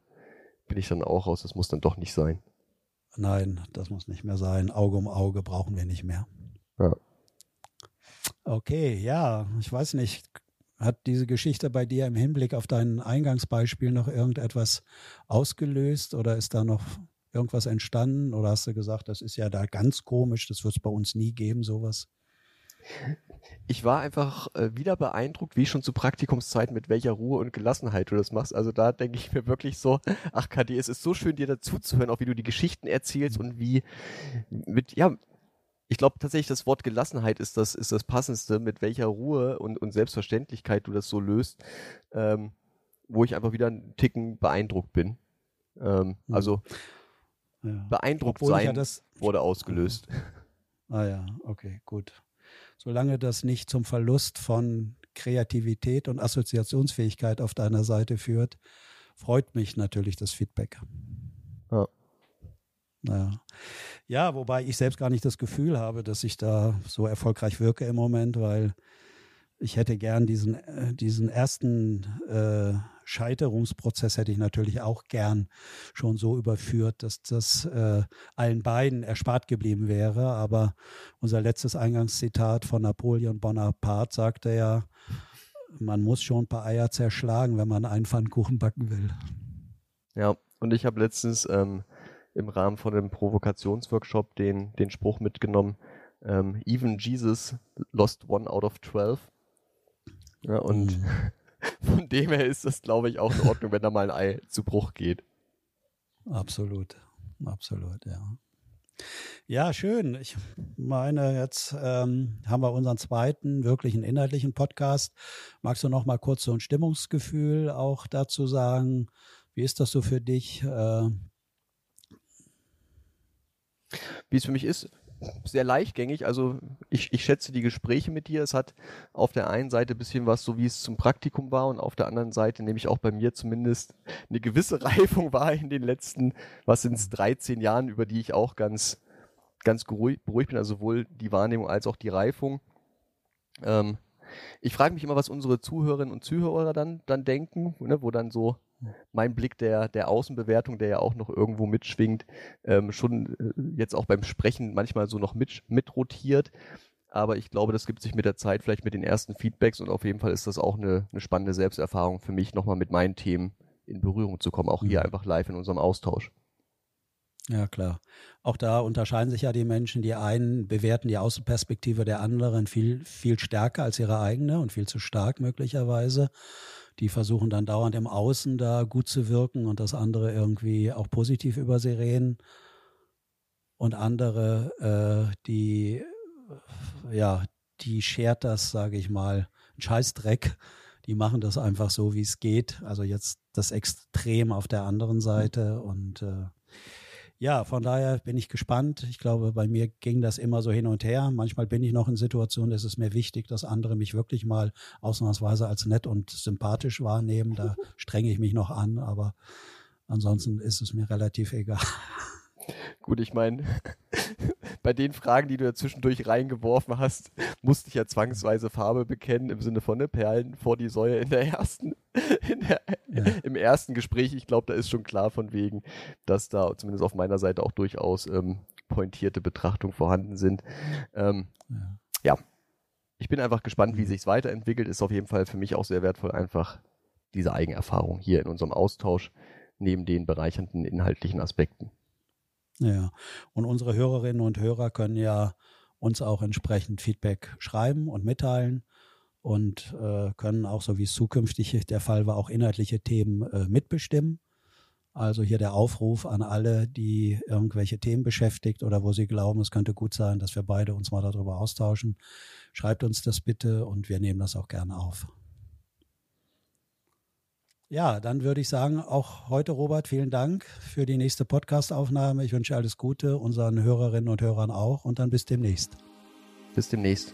bin ich dann auch raus. Das muss dann doch nicht sein. Nein, das muss nicht mehr sein. Auge um Auge brauchen wir nicht mehr. Ja. Okay, ja, ich weiß nicht. Hat diese Geschichte bei dir im Hinblick auf dein Eingangsbeispiel noch irgendetwas ausgelöst oder ist da noch irgendwas entstanden? Oder hast du gesagt, das ist ja da ganz komisch, das wird es bei uns nie geben, sowas? Ich war einfach äh, wieder beeindruckt, wie schon zu Praktikumszeiten, mit welcher Ruhe und Gelassenheit du das machst. Also da denke ich mir wirklich so, ach KD, es ist so schön, dir dazuzuhören, auch wie du die Geschichten erzählst und wie mit, ja, ich glaube tatsächlich, das Wort Gelassenheit ist das, ist das passendste, mit welcher Ruhe und, und Selbstverständlichkeit du das so löst, ähm, wo ich einfach wieder einen Ticken beeindruckt bin. Ähm, mhm. Also ja. beeindruckt Obwohl sein ja das, wurde ausgelöst. Ah ja, okay, gut. Solange das nicht zum Verlust von Kreativität und Assoziationsfähigkeit auf deiner Seite führt, freut mich natürlich das Feedback. Ja. Naja. Ja, wobei ich selbst gar nicht das Gefühl habe, dass ich da so erfolgreich wirke im Moment, weil ich hätte gern diesen, äh, diesen ersten äh, Scheiterungsprozess hätte ich natürlich auch gern schon so überführt, dass das äh, allen beiden erspart geblieben wäre. Aber unser letztes Eingangszitat von Napoleon Bonaparte sagte ja, man muss schon ein paar Eier zerschlagen, wenn man einen Pfannkuchen backen will. Ja, und ich habe letztens ähm, im Rahmen von einem Provokationsworkshop den, den Spruch mitgenommen, ähm, even Jesus lost one out of twelve. Ja, und von von dem her ist das, glaube ich, auch in Ordnung, wenn da mal ein Ei zu Bruch geht. Absolut, absolut, ja. Ja, schön. Ich meine, jetzt ähm, haben wir unseren zweiten wirklichen inhaltlichen Podcast. Magst du noch mal kurz so ein Stimmungsgefühl auch dazu sagen? Wie ist das so für dich? Äh, Wie es für mich ist, sehr leichtgängig. Also ich, ich schätze die Gespräche mit dir. Es hat auf der einen Seite ein bisschen was, so wie es zum Praktikum war, und auf der anderen Seite nehme ich auch bei mir zumindest eine gewisse Reifung war in den letzten, was sind es, 13 Jahren, über die ich auch ganz, ganz beruhigt bin. Also sowohl die Wahrnehmung als auch die Reifung. Ähm, ich frage mich immer, was unsere Zuhörerinnen und Zuhörer dann, dann denken, ne, wo dann so mein Blick der, der Außenbewertung, der ja auch noch irgendwo mitschwingt, ähm, schon äh, jetzt auch beim Sprechen manchmal so noch mit, mitrotiert. Aber ich glaube, das gibt sich mit der Zeit vielleicht mit den ersten Feedbacks und auf jeden Fall ist das auch eine, eine spannende Selbsterfahrung für mich, nochmal mit meinen Themen in Berührung zu kommen, auch hier mhm. einfach live in unserem Austausch. Ja, klar. Auch da unterscheiden sich ja die Menschen. Die einen bewerten die Außenperspektive der anderen viel, viel stärker als ihre eigene und viel zu stark möglicherweise die versuchen dann dauernd im Außen da gut zu wirken und das andere irgendwie auch positiv über sie reden. Und andere, äh, die, ja, die schert das, sage ich mal, ein Scheißdreck. Die machen das einfach so, wie es geht. Also jetzt das Extrem auf der anderen Seite und äh, ja, von daher bin ich gespannt. Ich glaube, bei mir ging das immer so hin und her. Manchmal bin ich noch in Situationen, es ist mir wichtig, dass andere mich wirklich mal ausnahmsweise als nett und sympathisch wahrnehmen. Da strenge ich mich noch an, aber ansonsten ist es mir relativ egal. Gut, ich meine, bei den Fragen, die du ja zwischendurch reingeworfen hast, musste ich ja zwangsweise Farbe bekennen im Sinne von ne, Perlen vor die Säue in der ersten, in der, ja. im ersten Gespräch. Ich glaube, da ist schon klar von wegen, dass da zumindest auf meiner Seite auch durchaus ähm, pointierte Betrachtungen vorhanden sind. Ähm, ja. ja. ich bin einfach gespannt, wie sich es weiterentwickelt. Ist auf jeden Fall für mich auch sehr wertvoll, einfach diese Eigenerfahrung hier in unserem Austausch neben den bereichernden inhaltlichen Aspekten. Ja, und unsere Hörerinnen und Hörer können ja uns auch entsprechend Feedback schreiben und mitteilen und äh, können auch, so wie es zukünftig der Fall war, auch inhaltliche Themen äh, mitbestimmen. Also hier der Aufruf an alle, die irgendwelche Themen beschäftigt oder wo sie glauben, es könnte gut sein, dass wir beide uns mal darüber austauschen. Schreibt uns das bitte und wir nehmen das auch gerne auf. Ja, dann würde ich sagen, auch heute, Robert, vielen Dank für die nächste Podcast-Aufnahme. Ich wünsche alles Gute, unseren Hörerinnen und Hörern auch und dann bis demnächst. Bis demnächst.